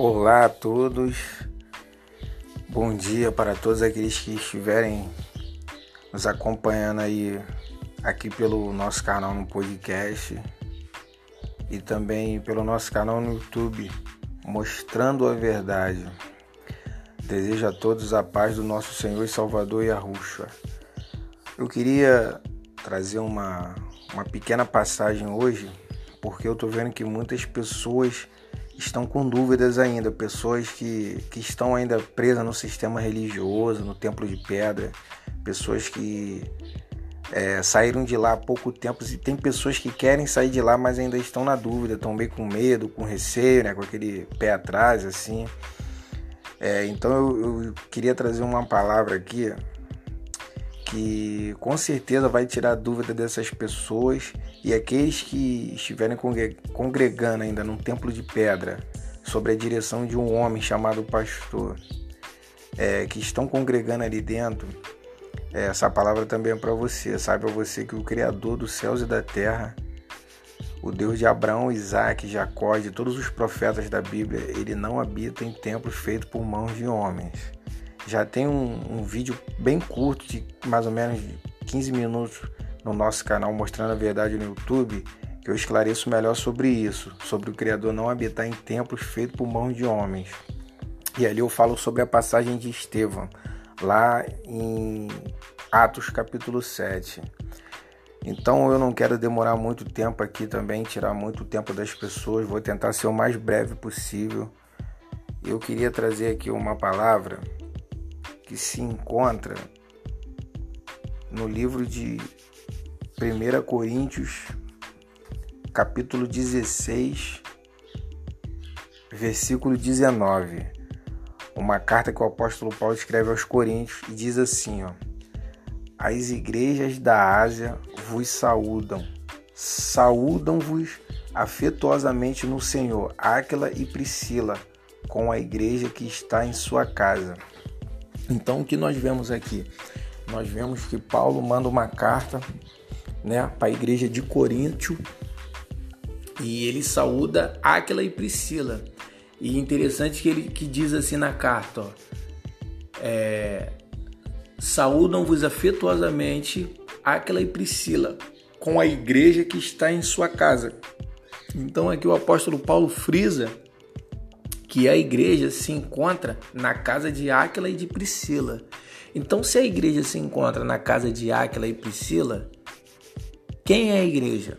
Olá a todos, bom dia para todos aqueles que estiverem nos acompanhando aí aqui pelo nosso canal no podcast e também pelo nosso canal no YouTube, mostrando a verdade. Desejo a todos a paz do nosso Senhor e Salvador Yahushua. Eu queria trazer uma, uma pequena passagem hoje, porque eu estou vendo que muitas pessoas estão com dúvidas ainda, pessoas que, que estão ainda presas no sistema religioso, no templo de pedra, pessoas que é, saíram de lá há pouco tempo e tem pessoas que querem sair de lá, mas ainda estão na dúvida, estão meio com medo, com receio, né, com aquele pé atrás, assim. É, então eu, eu queria trazer uma palavra aqui que com certeza vai tirar a dúvida dessas pessoas e aqueles que estiverem congregando ainda num templo de pedra sobre a direção de um homem chamado pastor, é, que estão congregando ali dentro, é, essa palavra também é para você. Saiba você que o Criador dos céus e da terra, o Deus de Abraão, Isaac, Jacó de todos os profetas da Bíblia, ele não habita em templos feitos por mãos de homens já tem um, um vídeo bem curto, de mais ou menos 15 minutos, no nosso canal Mostrando a Verdade no YouTube, que eu esclareço melhor sobre isso, sobre o Criador não habitar em templos feitos por mãos de homens. E ali eu falo sobre a passagem de Estevão, lá em Atos capítulo 7. Então eu não quero demorar muito tempo aqui também, tirar muito tempo das pessoas, vou tentar ser o mais breve possível. Eu queria trazer aqui uma palavra que se encontra no livro de 1 Coríntios, capítulo 16, versículo 19. Uma carta que o apóstolo Paulo escreve aos Coríntios e diz assim: ó, As igrejas da Ásia vos saúdam, saúdam-vos afetuosamente no Senhor, Áquila e Priscila, com a igreja que está em sua casa. Então, o que nós vemos aqui? Nós vemos que Paulo manda uma carta né, para a igreja de Coríntio e ele saúda Áquila e Priscila. E interessante que ele que diz assim na carta, ó, é, saúdam-vos afetuosamente Áquila e Priscila com a igreja que está em sua casa. Então aqui o apóstolo Paulo frisa que a igreja se encontra na casa de Áquila e de Priscila. Então, se a igreja se encontra na casa de Áquila e Priscila, quem é a igreja?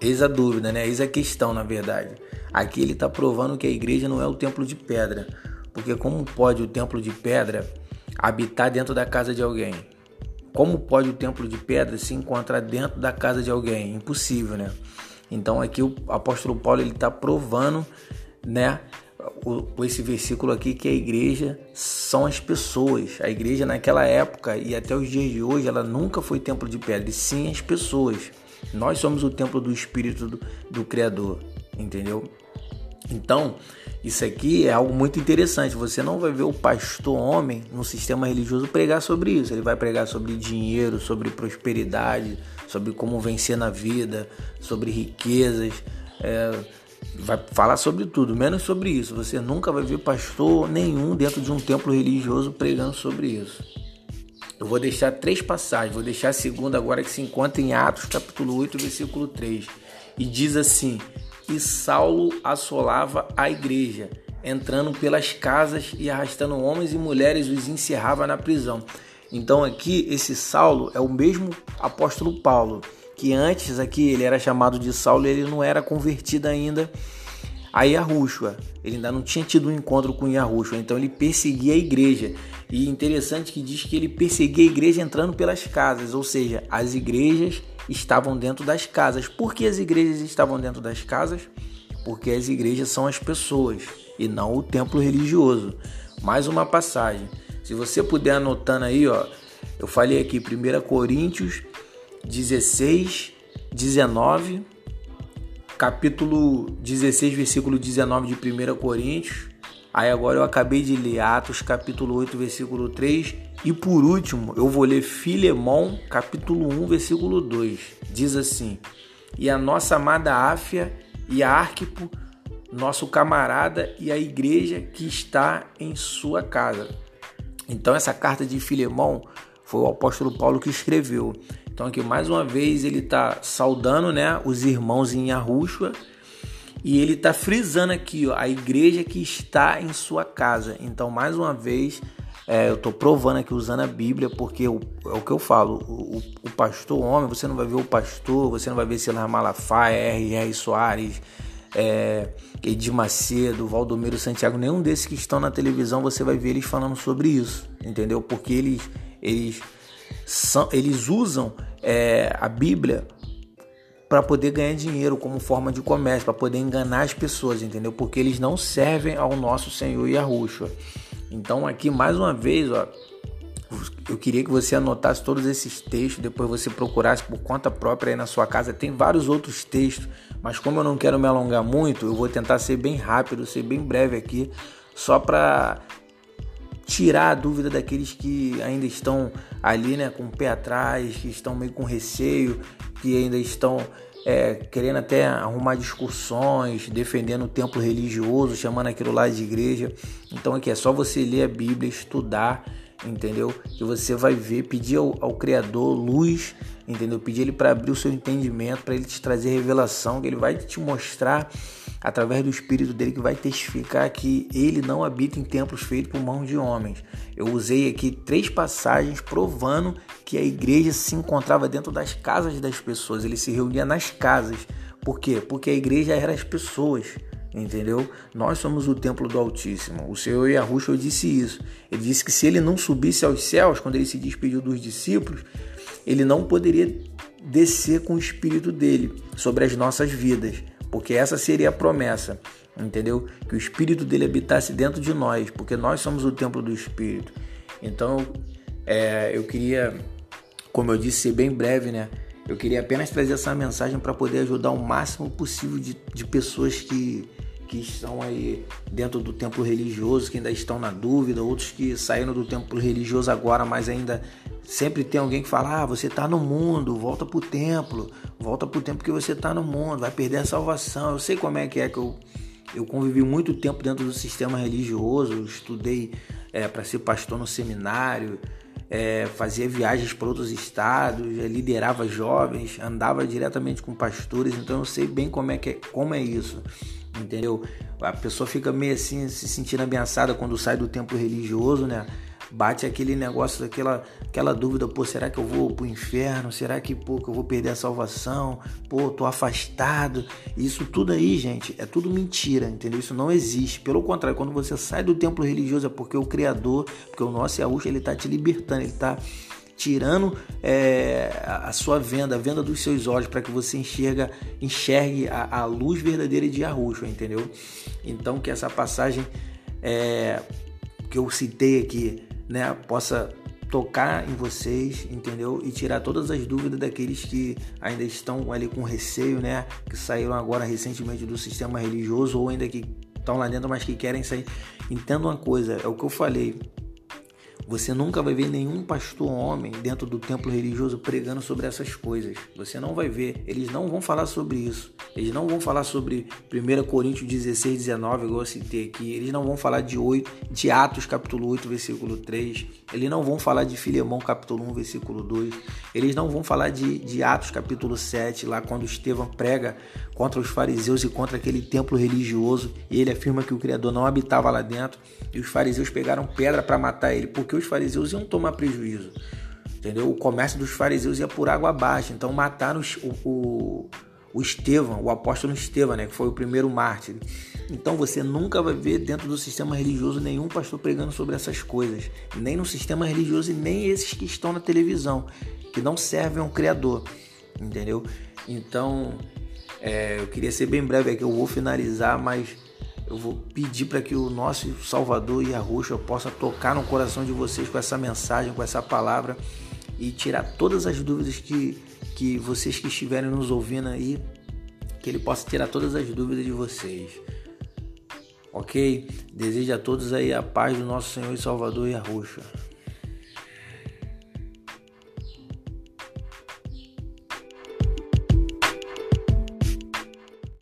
Eis a dúvida, né? Eis a questão, na verdade. Aqui ele está provando que a igreja não é o templo de pedra. Porque como pode o templo de pedra habitar dentro da casa de alguém? Como pode o templo de pedra se encontrar dentro da casa de alguém? Impossível, né? Então aqui o apóstolo Paulo ele está provando né? O, esse versículo aqui que a igreja são as pessoas. A igreja naquela época e até os dias de hoje, ela nunca foi templo de pedra, e sim as pessoas. Nós somos o templo do Espírito do, do Criador, entendeu? Então, isso aqui é algo muito interessante. Você não vai ver o pastor homem no sistema religioso pregar sobre isso. Ele vai pregar sobre dinheiro, sobre prosperidade, sobre como vencer na vida, sobre riquezas. É, vai falar sobre tudo, menos sobre isso. Você nunca vai ver pastor nenhum dentro de um templo religioso pregando sobre isso. Eu vou deixar três passagens, vou deixar a segunda agora que se encontra em Atos, capítulo 8, versículo 3. E diz assim: E Saulo assolava a igreja, entrando pelas casas e arrastando homens e mulheres, os encerrava na prisão. Então aqui esse Saulo é o mesmo apóstolo Paulo que antes aqui ele era chamado de Saulo e ele não era convertido ainda a Yahushua. Ele ainda não tinha tido um encontro com Yahushua, então ele perseguia a igreja. E interessante que diz que ele perseguia a igreja entrando pelas casas, ou seja, as igrejas estavam dentro das casas. Por que as igrejas estavam dentro das casas? Porque as igrejas são as pessoas e não o templo religioso. Mais uma passagem. Se você puder anotando aí, ó, eu falei aqui 1 Coríntios 16, 19, capítulo 16, versículo 19 de 1 Coríntios. Aí agora eu acabei de ler Atos, capítulo 8, versículo 3. E por último, eu vou ler Filemão, capítulo 1, versículo 2. Diz assim: E a nossa amada Áfia e Arquipo nosso camarada e a igreja que está em sua casa. Então essa carta de Filemão foi o apóstolo Paulo que escreveu. Então aqui mais uma vez ele está saudando, né, os irmãos em Arrúxua e ele está frisando aqui, ó, a igreja que está em sua casa. Então mais uma vez é, eu estou provando aqui usando a Bíblia, porque o, é o que eu falo: o, o, pastor homem, você não vai ver o pastor, você não vai ver Silas Malafaia, R.R. Soares, é, Edir Macedo, Valdomiro Santiago, nenhum desses que estão na televisão você vai ver eles falando sobre isso, entendeu? Porque eles, eles, são, eles usam é, a Bíblia para poder ganhar dinheiro como forma de comércio, para poder enganar as pessoas, entendeu? Porque eles não servem ao nosso Senhor Yahushua. Então aqui mais uma vez, ó, eu queria que você anotasse todos esses textos, depois você procurasse por conta própria aí na sua casa. Tem vários outros textos, mas como eu não quero me alongar muito, eu vou tentar ser bem rápido, ser bem breve aqui, só para tirar a dúvida daqueles que ainda estão ali, né, com o pé atrás, que estão meio com receio, que ainda estão é, querendo até arrumar discussões, defendendo o templo religioso, chamando aquilo lá de igreja. Então aqui é só você ler a Bíblia, estudar, entendeu? Que você vai ver, pedir ao, ao Criador luz, entendeu? Pedir ele para abrir o seu entendimento, para ele te trazer revelação, que ele vai te mostrar através do Espírito dele que vai testificar que ele não habita em templos feitos por mãos de homens. Eu usei aqui três passagens provando que a igreja se encontrava dentro das casas das pessoas, ele se reunia nas casas. Por quê? Porque a igreja era as pessoas. Entendeu? Nós somos o templo do Altíssimo. O Senhor Yahushua disse isso. Ele disse que se ele não subisse aos céus, quando ele se despediu dos discípulos, ele não poderia descer com o espírito dele sobre as nossas vidas porque essa seria a promessa, entendeu? Que o Espírito dele habitasse dentro de nós, porque nós somos o templo do Espírito. Então, é, eu queria, como eu disse, ser bem breve, né? Eu queria apenas trazer essa mensagem para poder ajudar o máximo possível de, de pessoas que, que estão aí dentro do templo religioso, que ainda estão na dúvida, outros que saíram do templo religioso agora, mas ainda sempre tem alguém que fala: ah, você está no mundo, volta para o templo, volta para o templo que você está no mundo, vai perder a salvação. Eu sei como é que é que eu, eu convivi muito tempo dentro do sistema religioso, estudei é, para ser pastor no seminário. É, fazia viagens para outros estados, liderava jovens, andava diretamente com pastores, então eu sei bem como é que é, como é isso entendeu? A pessoa fica meio assim, se sentindo ameaçada quando sai do templo religioso, né? Bate aquele negócio, aquela, aquela dúvida, pô, será que eu vou pro inferno? Será que, pô, que eu vou perder a salvação? Pô, tô afastado. Isso tudo aí, gente, é tudo mentira, entendeu? Isso não existe. Pelo contrário, quando você sai do templo religioso é porque o Criador, porque o nosso Yahushua, ele tá te libertando, ele tá tirando é, a sua venda, a venda dos seus olhos, para que você enxerga, enxergue a, a, luz verdadeira de Arruxo, entendeu? Então que essa passagem é, que eu citei aqui, né, possa tocar em vocês, entendeu? E tirar todas as dúvidas daqueles que ainda estão ali com receio, né? Que saíram agora recentemente do sistema religioso ou ainda que estão lá dentro, mas que querem sair. Entenda uma coisa, é o que eu falei. Você nunca vai ver nenhum pastor homem dentro do templo religioso pregando sobre essas coisas. Você não vai ver. Eles não vão falar sobre isso. Eles não vão falar sobre 1 Coríntios 16, 19, igual eu citei aqui. Eles não vão falar de 8, de Atos capítulo 8, versículo 3. Eles não vão falar de Filemão capítulo 1, versículo 2. Eles não vão falar de, de Atos capítulo 7, lá quando Estevão prega contra os fariseus e contra aquele templo religioso. E ele afirma que o Criador não habitava lá dentro. E os fariseus pegaram pedra para matar ele. Porque os fariseus iam tomar prejuízo. Entendeu? O comércio dos fariseus ia por água abaixo. Então mataram o, o, o Estevão, o apóstolo Estevão, né, que foi o primeiro mártir. Então você nunca vai ver dentro do sistema religioso nenhum pastor pregando sobre essas coisas, nem no sistema religioso e nem esses que estão na televisão, que não servem ao Criador, entendeu? Então é, eu queria ser bem breve aqui, eu vou finalizar, mas eu vou pedir para que o nosso Salvador e a Roxa possa tocar no coração de vocês com essa mensagem, com essa palavra e tirar todas as dúvidas que, que vocês que estiverem nos ouvindo aí, que ele possa tirar todas as dúvidas de vocês. Ok? Desejo a todos aí a paz do nosso Senhor e Salvador e a Roxa.